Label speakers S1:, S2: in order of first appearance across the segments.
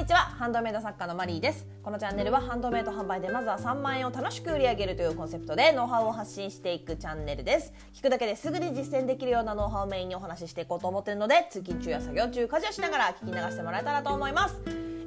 S1: にちは。ハンドメイド作家のマリーです。このチャンネルはハンドメイド販売でまずは3万円を楽しく売り上げるというコンセプトでノウハウを発信していくチャンネルです。聞くだけですぐに実践できるようなノウハウをメインにお話ししていこうと思っているので通勤中や作業中家事をしながら聞き流してもらえたらと思います。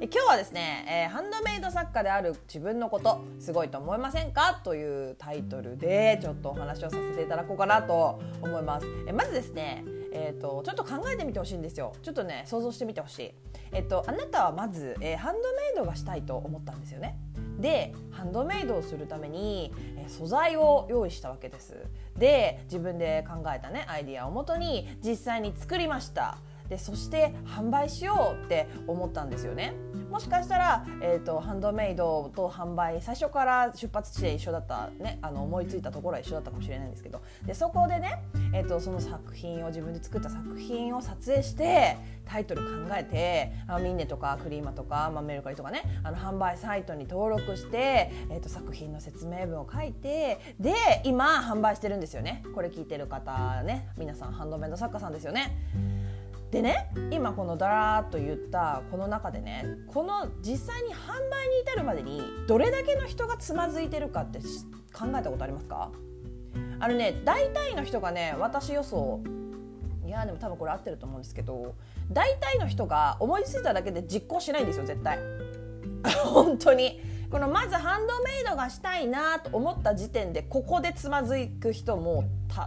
S1: え今日はですね、えー、ハンドメイド作家である自分のことすごいと思いませんか？というタイトルでちょっとお話をさせていただこうかなと思います。えまずですねえーと、ちょっと考えてみてほしいんですよ。ちょっとね想像してみてほしい、えっ、と、あなたはまず、えー、ハンドメイドがしたいと思ったんですよね。でハンドメイドをするために、えー、素材を用意したわけです。で自分で考えたねアイディアをもとに実際に作りました。でそして販売しようって思ったんですよね。もしかしたら、えーと、ハンドメイドと販売最初から出発地で一緒だった、ね、あの思いついたところは一緒だったかもしれないんですけどでそこでね、えーと、その作品を自分で作った作品を撮影してタイトル考えてあミンネとかクリーマとか、まあ、メルカリとかねあの販売サイトに登録して、えーと作品の説明文を書いてで今販売してるんですよねこれ聞いてる方ね皆さんハンドメイド作家さんですよね。でね今このだらーっと言ったこの中でねこの実際に販売に至るまでにどれだけの人がつまずいてるかって考えたことありますか？あのね大体の人がね私予想いやでも多分これ合ってると思うんですけど大体の人が思いついただけで実行しないんですよ絶対。本当に。このまずハンドメイドがしたいなと思った時点でここでつまずく人も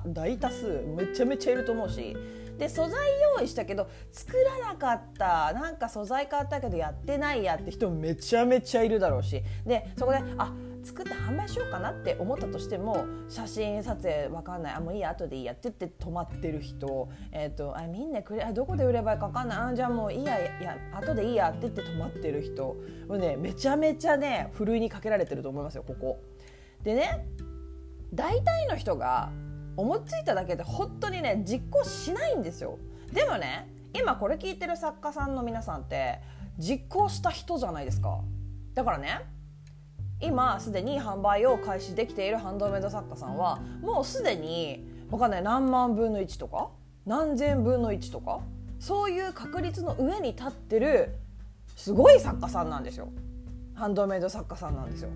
S1: 大多数めちゃめちゃいると思うしで素材用意したけど作らなかった。なんか素材買ったけどやってないやって人めちゃめちゃいるだろうし。でそこであ作って販売しようかなって思ったとしても写真撮影わかんない。あもういいや後でいいや。って言って止まってる人、えーと、あみんなくれあどこで売ればいいか分かんない。あじゃあもういいや。いや後でいいや。って言って止まってる人。もうねめちゃめちゃねふるいにかけられてると思いますよここ。でね大体の人が思いついただけで本当にね実行しないんですよ。でもね今これ聞いてる作家さんの皆さんって実行した人じゃないですか。だからね今すでに販売を開始できているハンドメイド作家さんはもうすでに分かんない何万分の1とか何千分の1とかそういう確率の上に立ってるすごい作家さんなんですよ。ハンドメイド作家さんなんですよ。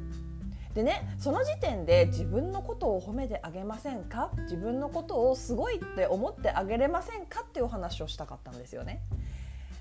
S1: でねその時点で自分のことを褒めてあげませんか？自分のことをすごいって思ってあげれませんかっていうお話をしたかったんですよね。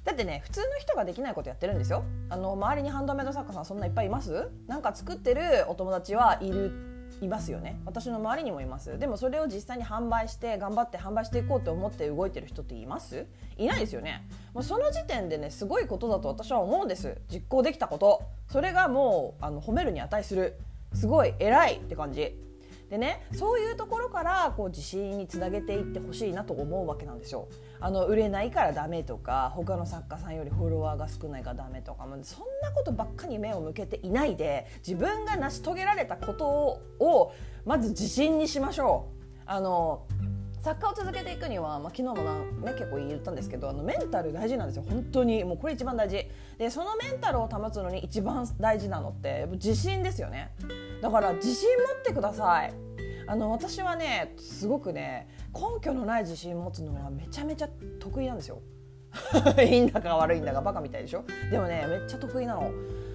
S1: だってね普通の人ができないことやってるんですよ。あの周りにハンドメイド作家さんそんないっぱいいます？なんか作ってるお友達はいるいますよね。私の周りにもいます。でもそれを実際に販売して頑張って販売していこうと思って動いてる人っています？いないですよね。もうその時点でねすごいことだと私は思うんです。実行できたこと。それがもうあの褒めるに値する。すごい偉いって感じでねそういうところからこう自信につなげていってほしいなと思うわけなんですよ。あの売れないからダメとか他の作家さんよりフォロワーが少ないからダメとかそんなことばっかり目を向けていないで自分が成し遂げられたことをまず自信にしましょう。あの作家を続けていくには、まあ、昨日もな、ね、結構言ったんですけどあのメンタル大事なんですよ本当にもうこれ一番大事でそのメンタルを保つのに一番大事なのって自信ですよね。だから自信持ってください。あの私はねすごくね根拠のない自信持つのはめちゃめちゃ得意なんですよ。いいんだか悪いんだかバカみたいでしょ。でもねめっちゃ得意なの。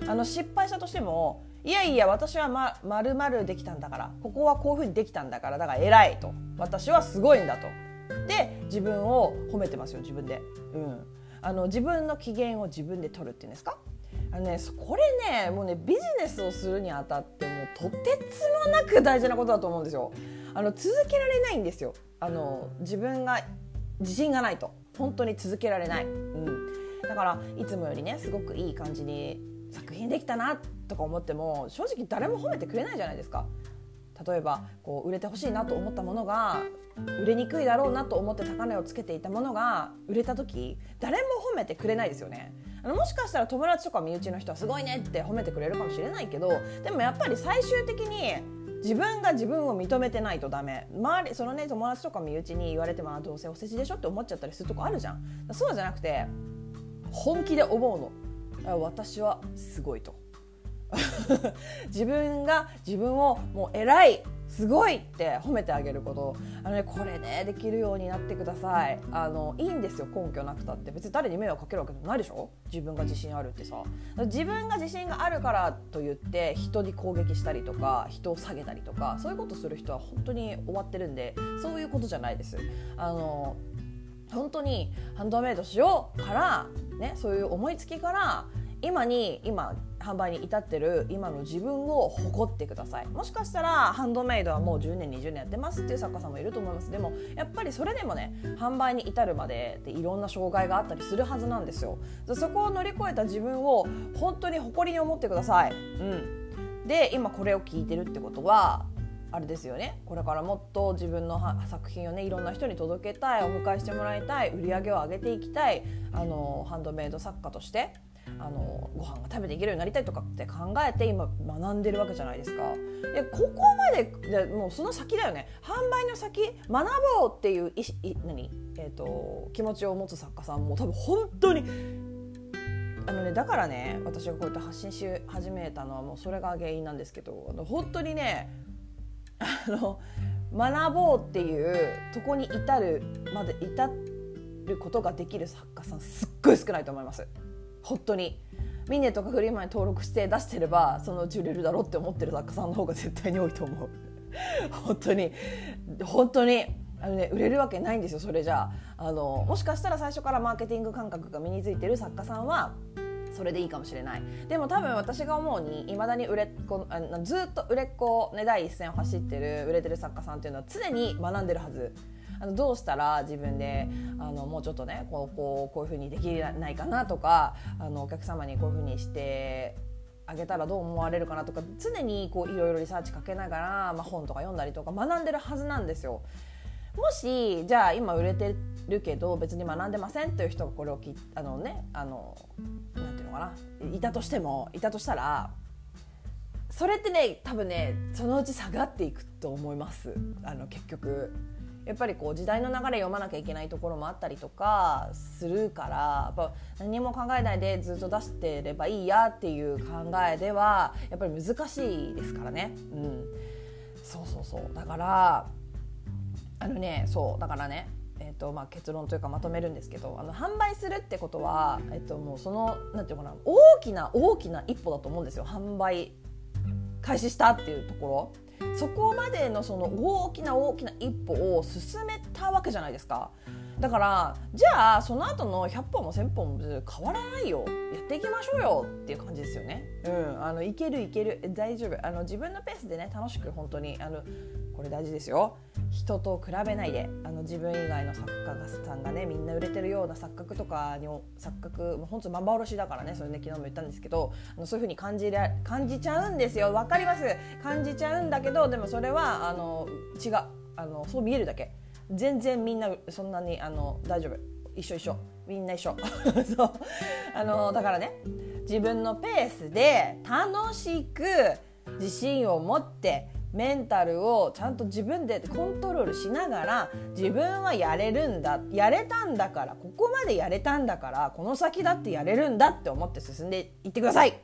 S1: あの失敗したとしてもいやいや私はまるまるできたんだからここはこういうふうにできたんだからだから偉いと。私はすごいんだと。で自分を褒めてますよ自分で、うん、あの自分の機嫌を自分で取るっていうんですか？あのね、これねもうねビジネスをするにあたってもうとてつもなく大事なことだと思うんですよ。あの続けられないんですよ。あの自分が自信がないと。本当に続けられない、うん、だからいつもよりねすごくいい感じに作品できたなとか思っても正直誰も褒めてくれないじゃないですか。例えばこう売れてほしいなと思ったものが売れにくいだろうなと思って高値をつけていたものが売れた時誰も褒めてくれないですよね。あのもしかしたら友達とか身内の人はすごいねって褒めてくれるかもしれないけどでもやっぱり最終的に自分が自分を認めてないとダメ。周りそのね友達とか身内に言われてもどうせお世辞でしょって思っちゃったりするとこあるじゃん。そうじゃなくて本気で思うの。私はすごいと。自分が自分をもう偉いすごいって褒めてあげること。あの、ね、これねできるようになってください。あのいいんですよ根拠なくたって。別に誰に迷惑かけるわけでもないでしょ？自分が自信あるってさ。自分が自信があるからと言って人に攻撃したりとか人を下げたりとかそういうことする人は本当に終わってるんでそういうことじゃないです。あの本当にハンドメイドしようから、ね、そういう思いつきから今に今販売に至ってる今の自分を誇ってください。もしかしたらハンドメイドはもう10年20年やってますっていう作家さんもいると思います。でもやっぱりそれでもね販売に至るまででいろんな障害があったりするはずなんですよ。そこを乗り越えた自分を本当に誇りに思ってください、うん、で今これを聞いてるってことはあれですよね。これからもっと自分の作品をねいろんな人に届けたいお迎えしてもらいたい売り上げを上げていきたいあのハンドメイド作家として。あのご飯が食べていけるようになりたいとかって考えて今学んでるわけじゃないですか。でここまででもうその先だよね販売の先学ぼうっていういい何、えーと、気持ちを持つ作家さんも多分本当にあのね、だからね私がこうやって発信し始めたのはもうそれが原因なんですけどあの本当にねあの学ぼうっていうとこに至るまで至ることができる作家さんすっごい少ないと思います。本当に。ミネとかフリーマンに登録して出してればそのうち売れるだろうって思ってる作家さんの方が絶対に多いと思う。本当に。本当に。あのね売れるわけないんですよそれじゃあ。あのもしかしたら最初からマーケティング感覚が身についてる作家さんはそれでいいかもしれない。でも多分私が思うにいまだに売れっ子あずっと売れっ子、ね、第一線を走ってる売れてる作家さんっていうのは常に学んでるはず。あのどうしたら自分であのもうちょっとねこうこうこういうふうにできないかなとかあのお客様にこういうふうにしてあげたらどう思われるかなとか常にこういろいろリサーチかけながら、まあ、本とか読んだりとか学んでるはずなんですよ。もしじゃあ今売れてるけど別に学んでませんという人がこれをきあのねあのなんていうのかないたとしてもいたとしたらそれってね多分ねそのうち下がっていくと思いますあの結局。やっぱりこう時代の流れ読まなきゃいけないところもあったりとかするからやっぱ何も考えないでずっと出してればいいやっていう考えではやっぱり難しいですからね。うん、そうそうそうだからあのねそうだからねえーとまあ、結論というかまとめるんですけどあの販売するってことは、えっと、もうそのなんていうかな大きな大きな一歩だと思うんですよ販売開始したっていうところ。そこまでのその大きな大きな一歩を進めたわけじゃないですか。だからじゃあその後の100本も1000本も変わらないよ。やっていきましょうよ。っていう感じですよね。うん、あのいけるいける。大丈夫。あの自分のペースでね楽しく本当にあのこれ大事ですよ。人と比べないで。あの自分以外の作家さんがねみんな売れてるような錯覚とかに錯覚もう本当幻だからねそれね昨日も言ったんですけどあのそういう風に感じら感じちゃうんですよ。わかります。感じちゃうんだけどでもそれはあの違う。あのそう見えるだけ。全然みんなそんなにあの大丈夫。一緒一緒。みんな一緒。そう。あのだからね自分のペースで楽しく自信を持ってメンタルをちゃんと自分でコントロールしながら自分はやれるんだやれたんだからここまでやれたんだからこの先だってやれるんだって思って進んでいってください。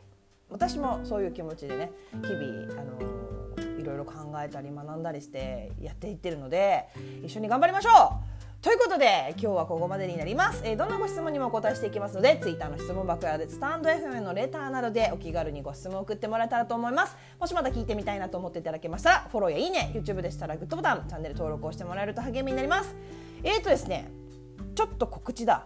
S1: 私もそういう気持ちでね日々あのいろいろ考えたり学んだりしてやっていってるので一緒に頑張りましょう。ということで今日はここまでになります、えー、どんなご質問にもお答えしていきますので Twitter の質問箱やスタンド FM のレターなどでお気軽にご質問を送ってもらえたらと思います。もしまだ聞いてみたいなと思っていただけましたらフォローやいいね YouTube でしたらグッドボタンチャンネル登録をしてもらえると励みになります。えーとですねちょっと告知だ。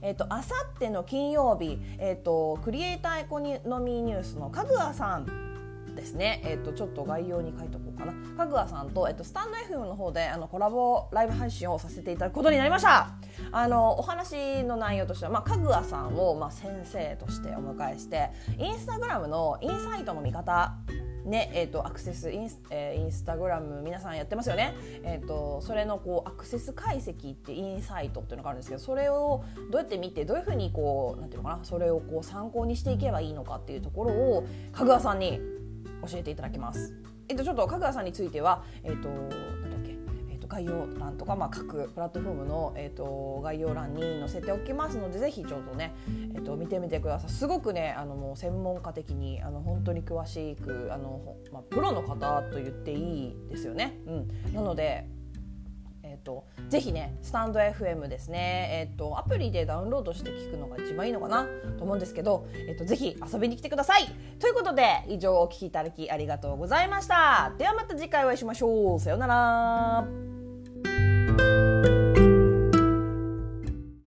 S1: えーと、あさっての金曜日、えーと、クリエイターエコノミーニュースのかぐわさんですね、えーと、ちょっと概要に書いておこうかな。かぐわさんと,、えーと、スタンド FM の方であのコラボライブ配信をさせていただくことになりました。あのお話の内容としては、まあ、かぐわさんを、まあ、先生としてお迎えしてインスタグラムのインサイトの見方ねえーと、アクセスインス,、えー、インスタグラム皆さんやってますよね、えーと、それのこうアクセス解析ってインサイトっていうのがあるんですけどそれをどうやって見てどういうふうにこうなんていうのかなそれをこう参考にしていけばいいのかっていうところをかぐわさんに教えていただきます。えっと、ちょっと角田さんについては、えっと、なんだっけ、えっと概要欄とか、まあ、各プラットフォームの、えっと、概要欄に載せておきますのでぜひちょっとね、えっと、見てみてくださいすごくねあのもう専門家的にあの本当に詳しくあの、まあ、プロの方と言っていいですよね。うん、なのでと、ぜひねスタンド FM ですね、えっと、アプリでダウンロードして聞くのが一番いいのかな？と思うんですけど、えーと、ぜひ遊びに来てください。ということで以上お聴きいただきありがとうございました。ではまた次回お会いしましょう。さようなら。